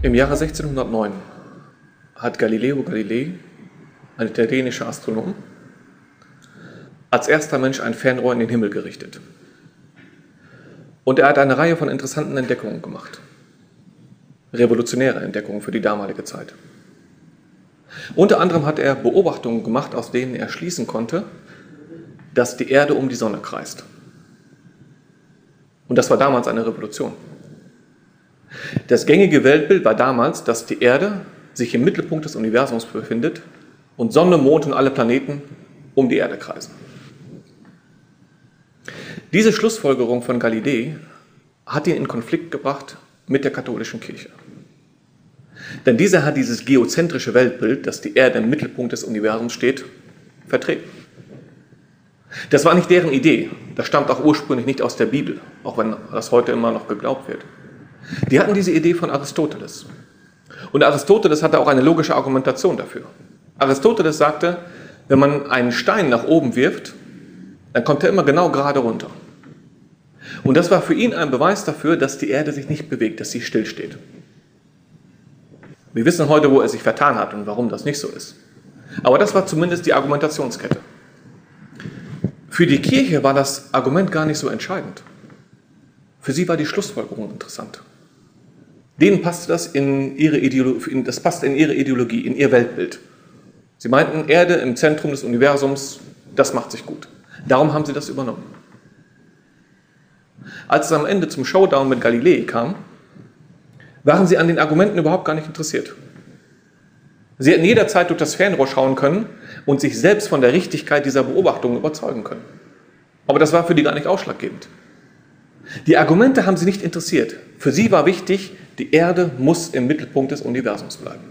Im Jahre 1609 hat Galileo Galilei, ein italienischer Astronom, als erster Mensch ein Fernrohr in den Himmel gerichtet. Und er hat eine Reihe von interessanten Entdeckungen gemacht. Revolutionäre Entdeckungen für die damalige Zeit. Unter anderem hat er Beobachtungen gemacht, aus denen er schließen konnte, dass die Erde um die Sonne kreist. Und das war damals eine Revolution. Das gängige Weltbild war damals, dass die Erde sich im Mittelpunkt des Universums befindet und Sonne, Mond und alle Planeten um die Erde kreisen. Diese Schlussfolgerung von Galilei hat ihn in Konflikt gebracht mit der katholischen Kirche. Denn dieser hat dieses geozentrische Weltbild, dass die Erde im Mittelpunkt des Universums steht, vertreten. Das war nicht deren Idee. Das stammt auch ursprünglich nicht aus der Bibel, auch wenn das heute immer noch geglaubt wird. Die hatten diese Idee von Aristoteles. Und Aristoteles hatte auch eine logische Argumentation dafür. Aristoteles sagte, wenn man einen Stein nach oben wirft, dann kommt er immer genau gerade runter. Und das war für ihn ein Beweis dafür, dass die Erde sich nicht bewegt, dass sie stillsteht. Wir wissen heute, wo er sich vertan hat und warum das nicht so ist. Aber das war zumindest die Argumentationskette. Für die Kirche war das Argument gar nicht so entscheidend. Für sie war die Schlussfolgerung interessant. Denen passte das in ihre Ideologie, das passte in ihre Ideologie, in ihr Weltbild. Sie meinten, Erde im Zentrum des Universums, das macht sich gut. Darum haben sie das übernommen. Als es am Ende zum Showdown mit Galilei kam, waren sie an den Argumenten überhaupt gar nicht interessiert. Sie hätten jederzeit durch das Fernrohr schauen können und sich selbst von der Richtigkeit dieser Beobachtung überzeugen können. Aber das war für die gar nicht ausschlaggebend. Die Argumente haben sie nicht interessiert. Für sie war wichtig, die Erde muss im Mittelpunkt des Universums bleiben.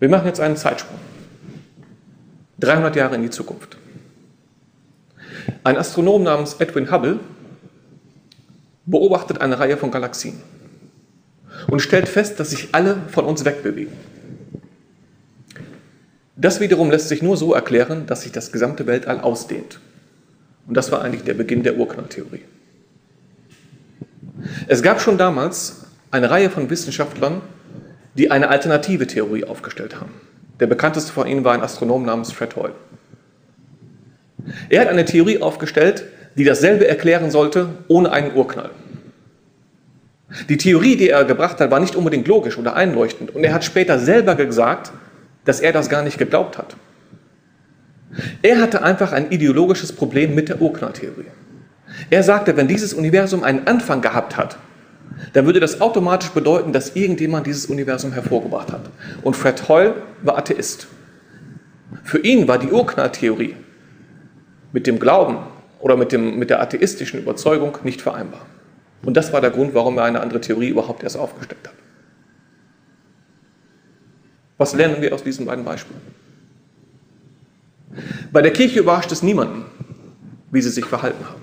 Wir machen jetzt einen Zeitsprung. 300 Jahre in die Zukunft. Ein Astronom namens Edwin Hubble beobachtet eine Reihe von Galaxien und stellt fest, dass sich alle von uns wegbewegen. Das wiederum lässt sich nur so erklären, dass sich das gesamte Weltall ausdehnt. Und das war eigentlich der Beginn der Urknalltheorie. Es gab schon damals eine Reihe von Wissenschaftlern, die eine alternative Theorie aufgestellt haben. Der bekannteste von ihnen war ein Astronom namens Fred Hoyle. Er hat eine Theorie aufgestellt, die dasselbe erklären sollte ohne einen Urknall. Die Theorie, die er gebracht hat, war nicht unbedingt logisch oder einleuchtend. Und er hat später selber gesagt, dass er das gar nicht geglaubt hat. Er hatte einfach ein ideologisches Problem mit der Urknalltheorie. Er sagte, wenn dieses Universum einen Anfang gehabt hat, dann würde das automatisch bedeuten, dass irgendjemand dieses Universum hervorgebracht hat. Und Fred Hoyle war Atheist. Für ihn war die Urknalltheorie mit dem Glauben oder mit, dem, mit der atheistischen Überzeugung nicht vereinbar. Und das war der Grund, warum er eine andere Theorie überhaupt erst aufgestellt hat. Was lernen wir aus diesen beiden Beispielen? Bei der Kirche überrascht es niemanden, wie sie sich verhalten haben.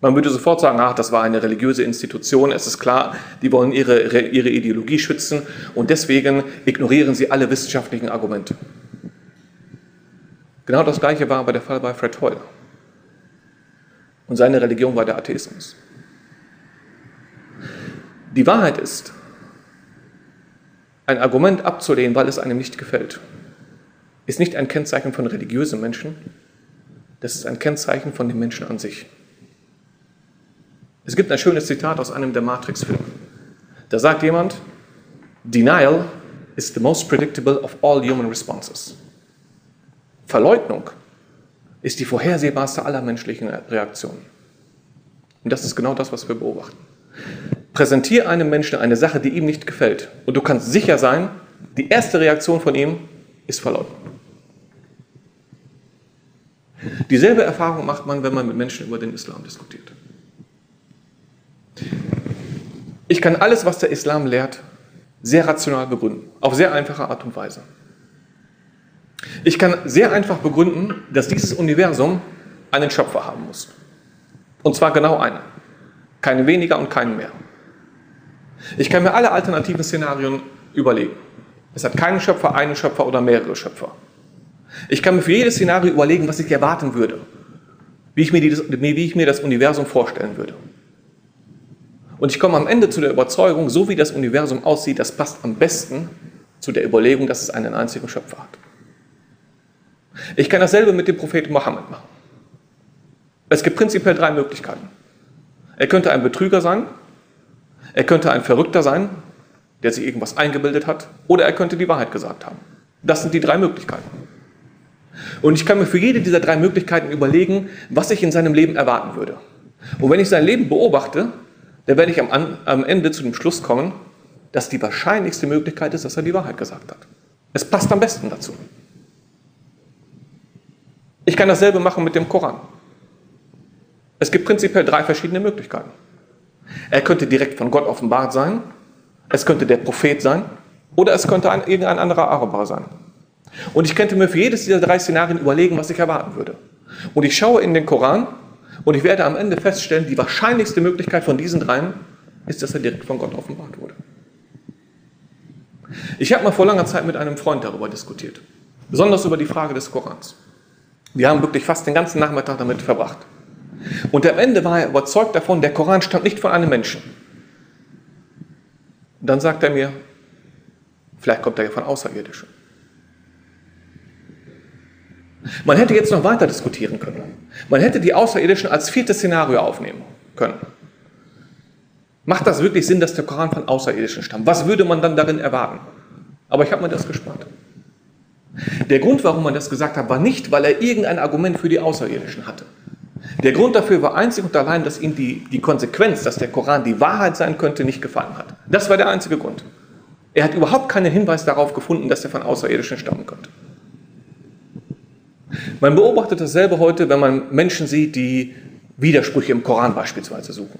Man würde sofort sagen, ach, das war eine religiöse Institution, es ist klar, die wollen ihre, ihre Ideologie schützen und deswegen ignorieren sie alle wissenschaftlichen Argumente. Genau das gleiche war aber der Fall bei Fred Hoyle. Und seine Religion war der Atheismus. Die Wahrheit ist, ein Argument abzulehnen, weil es einem nicht gefällt, ist nicht ein Kennzeichen von religiösen Menschen, das ist ein Kennzeichen von den Menschen an sich. Es gibt ein schönes Zitat aus einem der Matrix-Filme. Da sagt jemand, Denial is the most predictable of all human responses. Verleugnung ist die vorhersehbarste aller menschlichen Reaktionen. Und das ist genau das, was wir beobachten. Präsentiere einem Menschen eine Sache, die ihm nicht gefällt, und du kannst sicher sein, die erste Reaktion von ihm ist Verleugnung. Dieselbe Erfahrung macht man, wenn man mit Menschen über den Islam diskutiert. Ich kann alles, was der Islam lehrt, sehr rational begründen, auf sehr einfache Art und Weise. Ich kann sehr einfach begründen, dass dieses Universum einen Schöpfer haben muss. Und zwar genau einen. Keinen weniger und keinen mehr. Ich kann mir alle alternativen Szenarien überlegen. Es hat keinen Schöpfer, einen Schöpfer oder mehrere Schöpfer. Ich kann mir für jedes Szenario überlegen, was ich erwarten würde. Wie ich mir, dieses, wie ich mir das Universum vorstellen würde. Und ich komme am Ende zu der Überzeugung, so wie das Universum aussieht, das passt am besten zu der Überlegung, dass es einen einzigen Schöpfer hat. Ich kann dasselbe mit dem Propheten Mohammed machen. Es gibt prinzipiell drei Möglichkeiten. Er könnte ein Betrüger sein, er könnte ein Verrückter sein, der sich irgendwas eingebildet hat, oder er könnte die Wahrheit gesagt haben. Das sind die drei Möglichkeiten. Und ich kann mir für jede dieser drei Möglichkeiten überlegen, was ich in seinem Leben erwarten würde. Und wenn ich sein Leben beobachte, dann werde ich am, am Ende zu dem Schluss kommen, dass die wahrscheinlichste Möglichkeit ist, dass er die Wahrheit gesagt hat. Es passt am besten dazu. Ich kann dasselbe machen mit dem Koran. Es gibt prinzipiell drei verschiedene Möglichkeiten. Er könnte direkt von Gott offenbart sein, es könnte der Prophet sein oder es könnte ein, irgendein anderer Araber sein. Und ich könnte mir für jedes dieser drei Szenarien überlegen, was ich erwarten würde. Und ich schaue in den Koran und ich werde am Ende feststellen, die wahrscheinlichste Möglichkeit von diesen dreien ist, dass er direkt von Gott offenbart wurde. Ich habe mal vor langer Zeit mit einem Freund darüber diskutiert, besonders über die Frage des Korans. Wir haben wirklich fast den ganzen Nachmittag damit verbracht. Und am Ende war er überzeugt davon, der Koran stammt nicht von einem Menschen. Dann sagt er mir, vielleicht kommt er ja von Außerirdischen. Man hätte jetzt noch weiter diskutieren können. Man hätte die Außerirdischen als viertes Szenario aufnehmen können. Macht das wirklich Sinn, dass der Koran von Außerirdischen stammt? Was würde man dann darin erwarten? Aber ich habe mir das gespart. Der Grund, warum man das gesagt hat, war nicht, weil er irgendein Argument für die Außerirdischen hatte. Der Grund dafür war einzig und allein, dass ihm die, die Konsequenz, dass der Koran die Wahrheit sein könnte, nicht gefallen hat. Das war der einzige Grund. Er hat überhaupt keinen Hinweis darauf gefunden, dass er von Außerirdischen stammen könnte. Man beobachtet dasselbe heute, wenn man Menschen sieht, die Widersprüche im Koran beispielsweise suchen.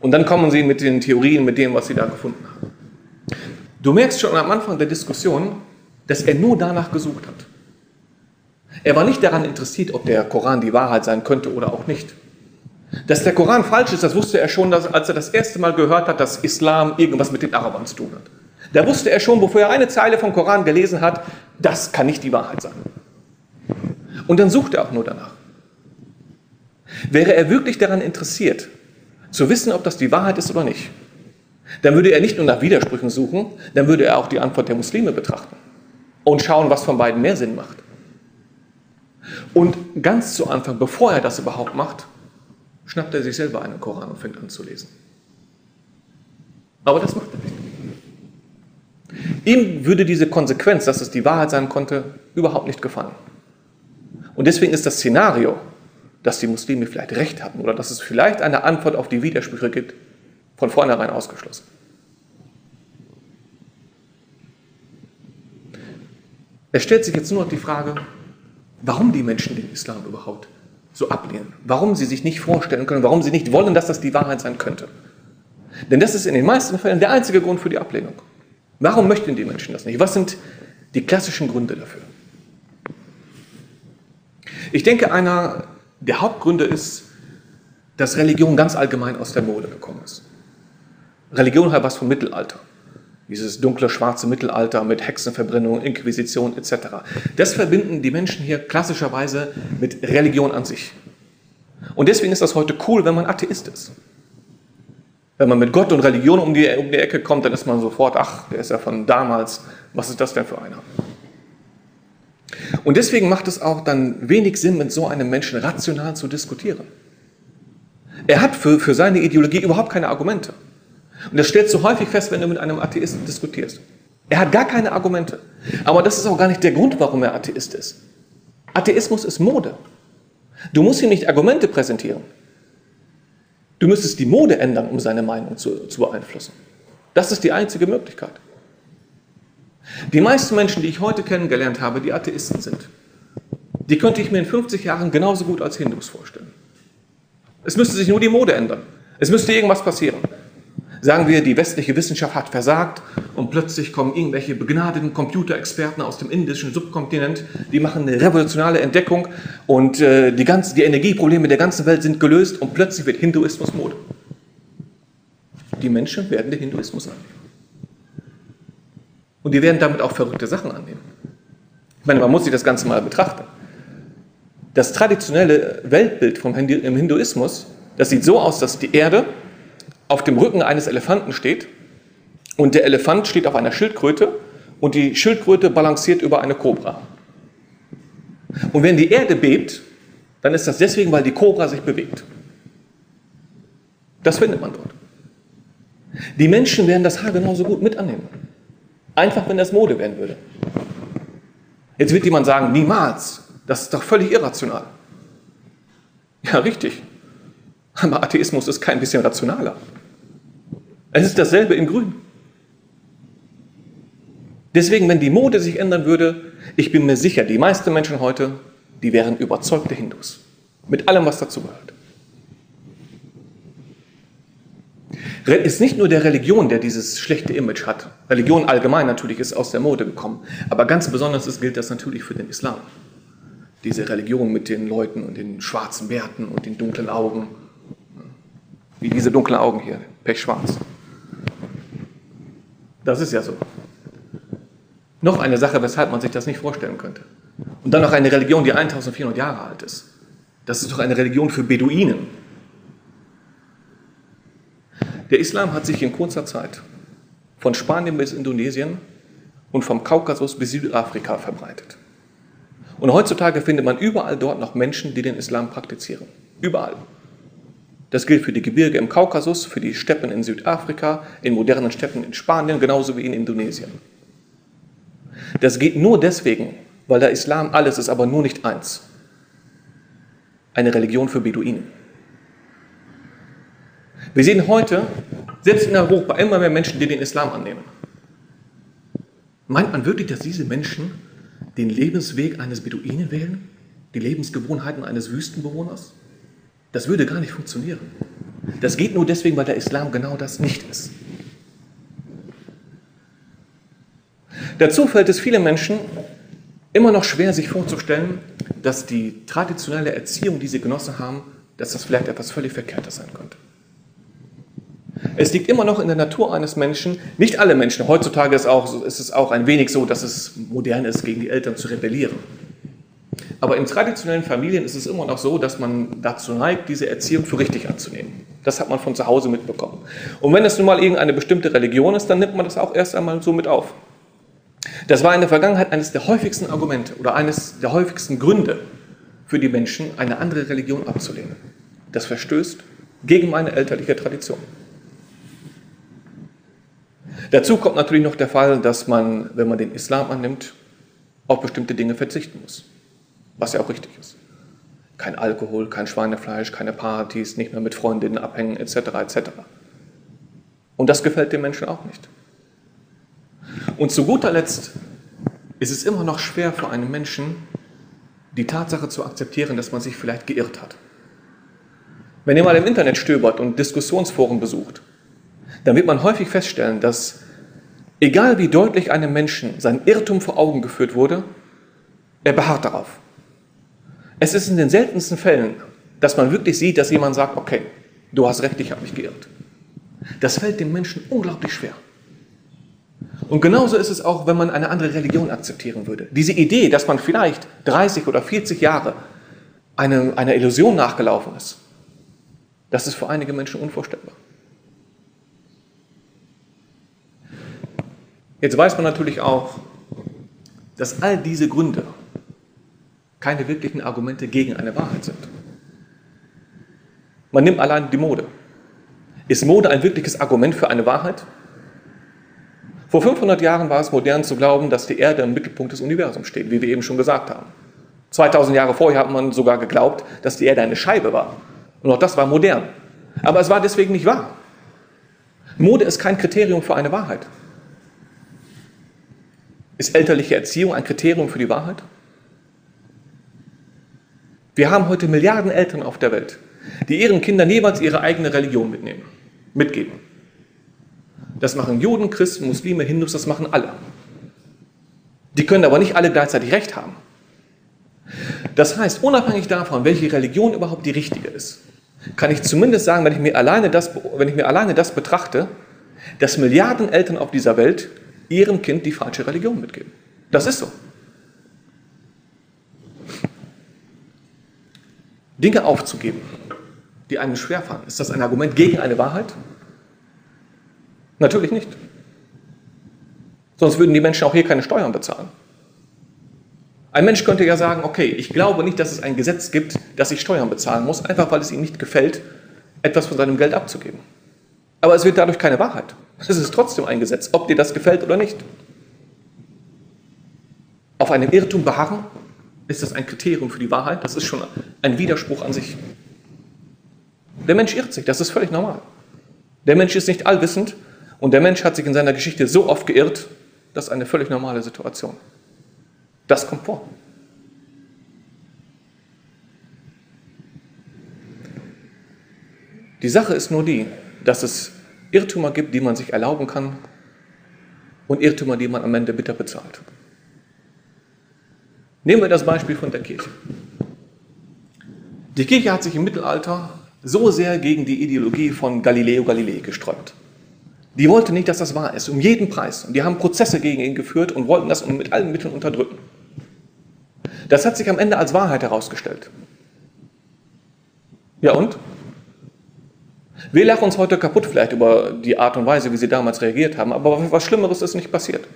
Und dann kommen sie mit den Theorien, mit dem, was sie da gefunden haben. Du merkst schon am Anfang der Diskussion, dass er nur danach gesucht hat. Er war nicht daran interessiert, ob der Koran die Wahrheit sein könnte oder auch nicht. Dass der Koran falsch ist, das wusste er schon, als er das erste Mal gehört hat, dass Islam irgendwas mit den Arabern zu tun hat. Da wusste er schon, bevor er eine Zeile vom Koran gelesen hat, das kann nicht die Wahrheit sein. Und dann sucht er auch nur danach. Wäre er wirklich daran interessiert, zu wissen, ob das die Wahrheit ist oder nicht, dann würde er nicht nur nach Widersprüchen suchen, dann würde er auch die Antwort der Muslime betrachten und schauen, was von beiden mehr Sinn macht. Und ganz zu Anfang, bevor er das überhaupt macht, schnappt er sich selber einen Koran und fängt an zu lesen. Aber das macht er. Ihm würde diese Konsequenz, dass es die Wahrheit sein konnte, überhaupt nicht gefallen. Und deswegen ist das Szenario, dass die Muslime vielleicht recht hatten oder dass es vielleicht eine Antwort auf die Widersprüche gibt, von vornherein ausgeschlossen. Es stellt sich jetzt nur noch die Frage, warum die Menschen den Islam überhaupt so ablehnen, warum sie sich nicht vorstellen können, warum sie nicht wollen, dass das die Wahrheit sein könnte. Denn das ist in den meisten Fällen der einzige Grund für die Ablehnung. Warum möchten die Menschen das nicht? Was sind die klassischen Gründe dafür? Ich denke, einer der Hauptgründe ist, dass Religion ganz allgemein aus der Mode gekommen ist. Religion hat was vom Mittelalter. Dieses dunkle, schwarze Mittelalter mit Hexenverbrennung, Inquisition etc. Das verbinden die Menschen hier klassischerweise mit Religion an sich. Und deswegen ist das heute cool, wenn man Atheist ist. Wenn man mit Gott und Religion um die, um die Ecke kommt, dann ist man sofort, ach, der ist ja von damals, was ist das denn für einer? Und deswegen macht es auch dann wenig Sinn, mit so einem Menschen rational zu diskutieren. Er hat für, für seine Ideologie überhaupt keine Argumente. Und das stellst du häufig fest, wenn du mit einem Atheisten diskutierst. Er hat gar keine Argumente. Aber das ist auch gar nicht der Grund, warum er Atheist ist. Atheismus ist Mode. Du musst ihm nicht Argumente präsentieren. Du müsstest die Mode ändern, um seine Meinung zu, zu beeinflussen. Das ist die einzige Möglichkeit. Die meisten Menschen, die ich heute kennengelernt habe, die Atheisten sind, die könnte ich mir in 50 Jahren genauso gut als Hindus vorstellen. Es müsste sich nur die Mode ändern. Es müsste irgendwas passieren. Sagen wir, die westliche Wissenschaft hat versagt und plötzlich kommen irgendwelche begnadeten Computerexperten aus dem indischen Subkontinent, die machen eine revolutionäre Entdeckung und äh, die, ganze, die Energieprobleme der ganzen Welt sind gelöst und plötzlich wird Hinduismus Mode. Die Menschen werden den Hinduismus annehmen. Und die werden damit auch verrückte Sachen annehmen. Ich meine, man muss sich das Ganze mal betrachten. Das traditionelle Weltbild vom Hinduismus Das sieht so aus, dass die Erde auf dem Rücken eines Elefanten steht und der Elefant steht auf einer Schildkröte und die Schildkröte balanciert über eine Kobra. Und wenn die Erde bebt, dann ist das deswegen, weil die Kobra sich bewegt. Das findet man dort. Die Menschen werden das Haar genauso gut mit annehmen. Einfach, wenn das Mode werden würde. Jetzt wird jemand sagen, niemals. Das ist doch völlig irrational. Ja, richtig. Aber Atheismus ist kein bisschen rationaler. Es ist dasselbe in Grün. Deswegen, wenn die Mode sich ändern würde, ich bin mir sicher, die meisten Menschen heute, die wären überzeugte Hindus. Mit allem, was dazugehört. ist nicht nur der Religion, der dieses schlechte Image hat. Religion allgemein natürlich ist aus der Mode gekommen. Aber ganz besonders ist, gilt das natürlich für den Islam. Diese Religion mit den Leuten und den schwarzen Bärten und den dunklen Augen. Wie diese dunklen Augen hier, pechschwarz. Das ist ja so. Noch eine Sache, weshalb man sich das nicht vorstellen könnte. Und dann noch eine Religion, die 1400 Jahre alt ist. Das ist doch eine Religion für Beduinen. Der Islam hat sich in kurzer Zeit von Spanien bis Indonesien und vom Kaukasus bis Südafrika verbreitet. Und heutzutage findet man überall dort noch Menschen, die den Islam praktizieren. Überall. Das gilt für die Gebirge im Kaukasus, für die Steppen in Südafrika, in modernen Steppen in Spanien, genauso wie in Indonesien. Das geht nur deswegen, weil der Islam alles ist, aber nur nicht eins. Eine Religion für Beduinen. Wir sehen heute, selbst in Europa, immer mehr Menschen, die den Islam annehmen. Meint man wirklich, dass diese Menschen den Lebensweg eines Beduinen wählen? Die Lebensgewohnheiten eines Wüstenbewohners? Das würde gar nicht funktionieren. Das geht nur deswegen, weil der Islam genau das nicht ist. Dazu fällt es vielen Menschen immer noch schwer, sich vorzustellen, dass die traditionelle Erziehung, die sie genossen haben, dass das vielleicht etwas völlig Verkehrtes sein könnte. Es liegt immer noch in der Natur eines Menschen, nicht alle Menschen, heutzutage ist, auch, ist es auch ein wenig so, dass es modern ist, gegen die Eltern zu rebellieren. Aber in traditionellen Familien ist es immer noch so, dass man dazu neigt, diese Erziehung für richtig anzunehmen. Das hat man von zu Hause mitbekommen. Und wenn es nun mal irgendeine bestimmte Religion ist, dann nimmt man das auch erst einmal so mit auf. Das war in der Vergangenheit eines der häufigsten Argumente oder eines der häufigsten Gründe für die Menschen, eine andere Religion abzulehnen. Das verstößt gegen meine elterliche Tradition. Dazu kommt natürlich noch der Fall, dass man, wenn man den Islam annimmt, auf bestimmte Dinge verzichten muss. Was ja auch richtig ist. Kein Alkohol, kein Schweinefleisch, keine Partys, nicht mehr mit Freundinnen abhängen, etc. etc. Und das gefällt den Menschen auch nicht. Und zu guter Letzt ist es immer noch schwer für einen Menschen, die Tatsache zu akzeptieren, dass man sich vielleicht geirrt hat. Wenn ihr mal im Internet stöbert und Diskussionsforen besucht, dann wird man häufig feststellen, dass egal wie deutlich einem Menschen sein Irrtum vor Augen geführt wurde, er beharrt darauf. Es ist in den seltensten Fällen, dass man wirklich sieht, dass jemand sagt, okay, du hast recht, ich habe mich geirrt. Das fällt dem Menschen unglaublich schwer. Und genauso ist es auch, wenn man eine andere Religion akzeptieren würde. Diese Idee, dass man vielleicht 30 oder 40 Jahre eine, einer Illusion nachgelaufen ist, das ist für einige Menschen unvorstellbar. Jetzt weiß man natürlich auch, dass all diese Gründe keine wirklichen Argumente gegen eine Wahrheit sind. Man nimmt allein die Mode. Ist Mode ein wirkliches Argument für eine Wahrheit? Vor 500 Jahren war es modern zu glauben, dass die Erde im Mittelpunkt des Universums steht, wie wir eben schon gesagt haben. 2000 Jahre vorher hat man sogar geglaubt, dass die Erde eine Scheibe war. Und auch das war modern. Aber es war deswegen nicht wahr. Mode ist kein Kriterium für eine Wahrheit. Ist elterliche Erziehung ein Kriterium für die Wahrheit? Wir haben heute Milliarden Eltern auf der Welt, die ihren Kindern jeweils ihre eigene Religion mitnehmen, mitgeben. Das machen Juden, Christen, Muslime, Hindus, das machen alle. Die können aber nicht alle gleichzeitig recht haben. Das heißt, unabhängig davon, welche Religion überhaupt die richtige ist, kann ich zumindest sagen, wenn ich mir alleine das, wenn ich mir alleine das betrachte, dass Milliarden Eltern auf dieser Welt ihrem Kind die falsche Religion mitgeben. Das ist so. Dinge aufzugeben, die einem schwerfallen. Ist das ein Argument gegen eine Wahrheit? Natürlich nicht. Sonst würden die Menschen auch hier keine Steuern bezahlen. Ein Mensch könnte ja sagen, okay, ich glaube nicht, dass es ein Gesetz gibt, dass ich Steuern bezahlen muss, einfach weil es ihm nicht gefällt, etwas von seinem Geld abzugeben. Aber es wird dadurch keine Wahrheit. Es ist trotzdem ein Gesetz, ob dir das gefällt oder nicht. Auf einem Irrtum beharren, ist das ein Kriterium für die Wahrheit? Das ist schon ein Widerspruch an sich. Der Mensch irrt sich, das ist völlig normal. Der Mensch ist nicht allwissend und der Mensch hat sich in seiner Geschichte so oft geirrt, das ist eine völlig normale Situation. Das kommt vor. Die Sache ist nur die, dass es Irrtümer gibt, die man sich erlauben kann und Irrtümer, die man am Ende bitter bezahlt. Nehmen wir das Beispiel von der Kirche. Die Kirche hat sich im Mittelalter so sehr gegen die Ideologie von Galileo Galilei gesträubt. Die wollte nicht, dass das wahr ist, um jeden Preis. Und die haben Prozesse gegen ihn geführt und wollten das mit allen Mitteln unterdrücken. Das hat sich am Ende als Wahrheit herausgestellt. Ja und? Wir lachen uns heute kaputt vielleicht über die Art und Weise, wie sie damals reagiert haben, aber was Schlimmeres ist nicht passiert.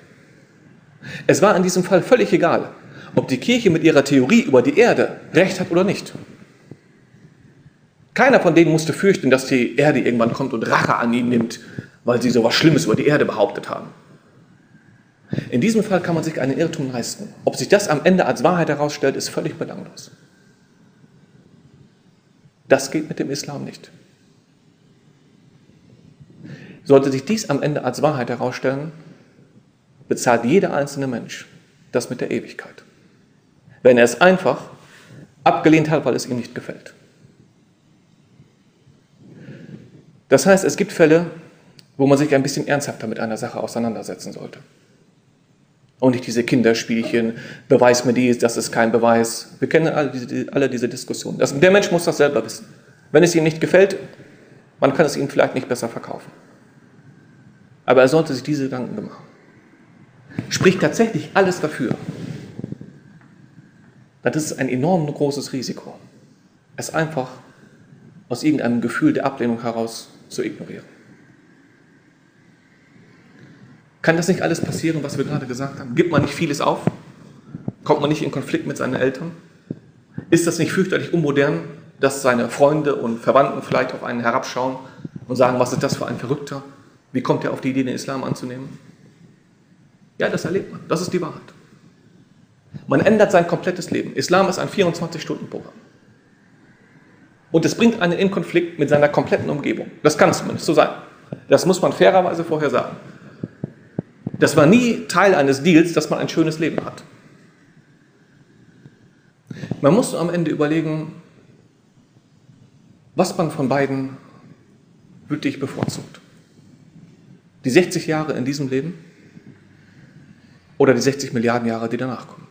Es war in diesem Fall völlig egal, ob die Kirche mit ihrer Theorie über die Erde recht hat oder nicht. Keiner von denen musste fürchten, dass die Erde irgendwann kommt und Rache an ihn nimmt, weil sie so etwas Schlimmes über die Erde behauptet haben. In diesem Fall kann man sich einen Irrtum leisten. Ob sich das am Ende als Wahrheit herausstellt, ist völlig belanglos. Das geht mit dem Islam nicht. Sollte sich dies am Ende als Wahrheit herausstellen, bezahlt jeder einzelne Mensch das mit der Ewigkeit. Wenn er es einfach abgelehnt hat, weil es ihm nicht gefällt. Das heißt, es gibt Fälle, wo man sich ein bisschen ernsthafter mit einer Sache auseinandersetzen sollte. Und nicht diese Kinderspielchen, beweis mir dies, das ist kein Beweis. Wir kennen alle diese, alle diese Diskussionen. Das, der Mensch muss das selber wissen. Wenn es ihm nicht gefällt, man kann es ihm vielleicht nicht besser verkaufen. Aber er sollte sich diese Gedanken machen. Spricht tatsächlich alles dafür, dann ist es ein enorm großes Risiko, es einfach aus irgendeinem Gefühl der Ablehnung heraus zu ignorieren. Kann das nicht alles passieren, was wir gerade gesagt haben? Gibt man nicht vieles auf? Kommt man nicht in Konflikt mit seinen Eltern? Ist das nicht fürchterlich unmodern, dass seine Freunde und Verwandten vielleicht auf einen herabschauen und sagen, was ist das für ein Verrückter? Wie kommt er auf die Idee, den Islam anzunehmen? Ja, das erlebt man. Das ist die Wahrheit. Man ändert sein komplettes Leben. Islam ist ein 24-Stunden-Programm. Und es bringt einen in Konflikt mit seiner kompletten Umgebung. Das kann zumindest so sein. Das muss man fairerweise vorher sagen. Das war nie Teil eines Deals, dass man ein schönes Leben hat. Man muss am Ende überlegen, was man von beiden wirklich bevorzugt die 60 Jahre in diesem Leben oder die 60 Milliarden Jahre, die danach kommen.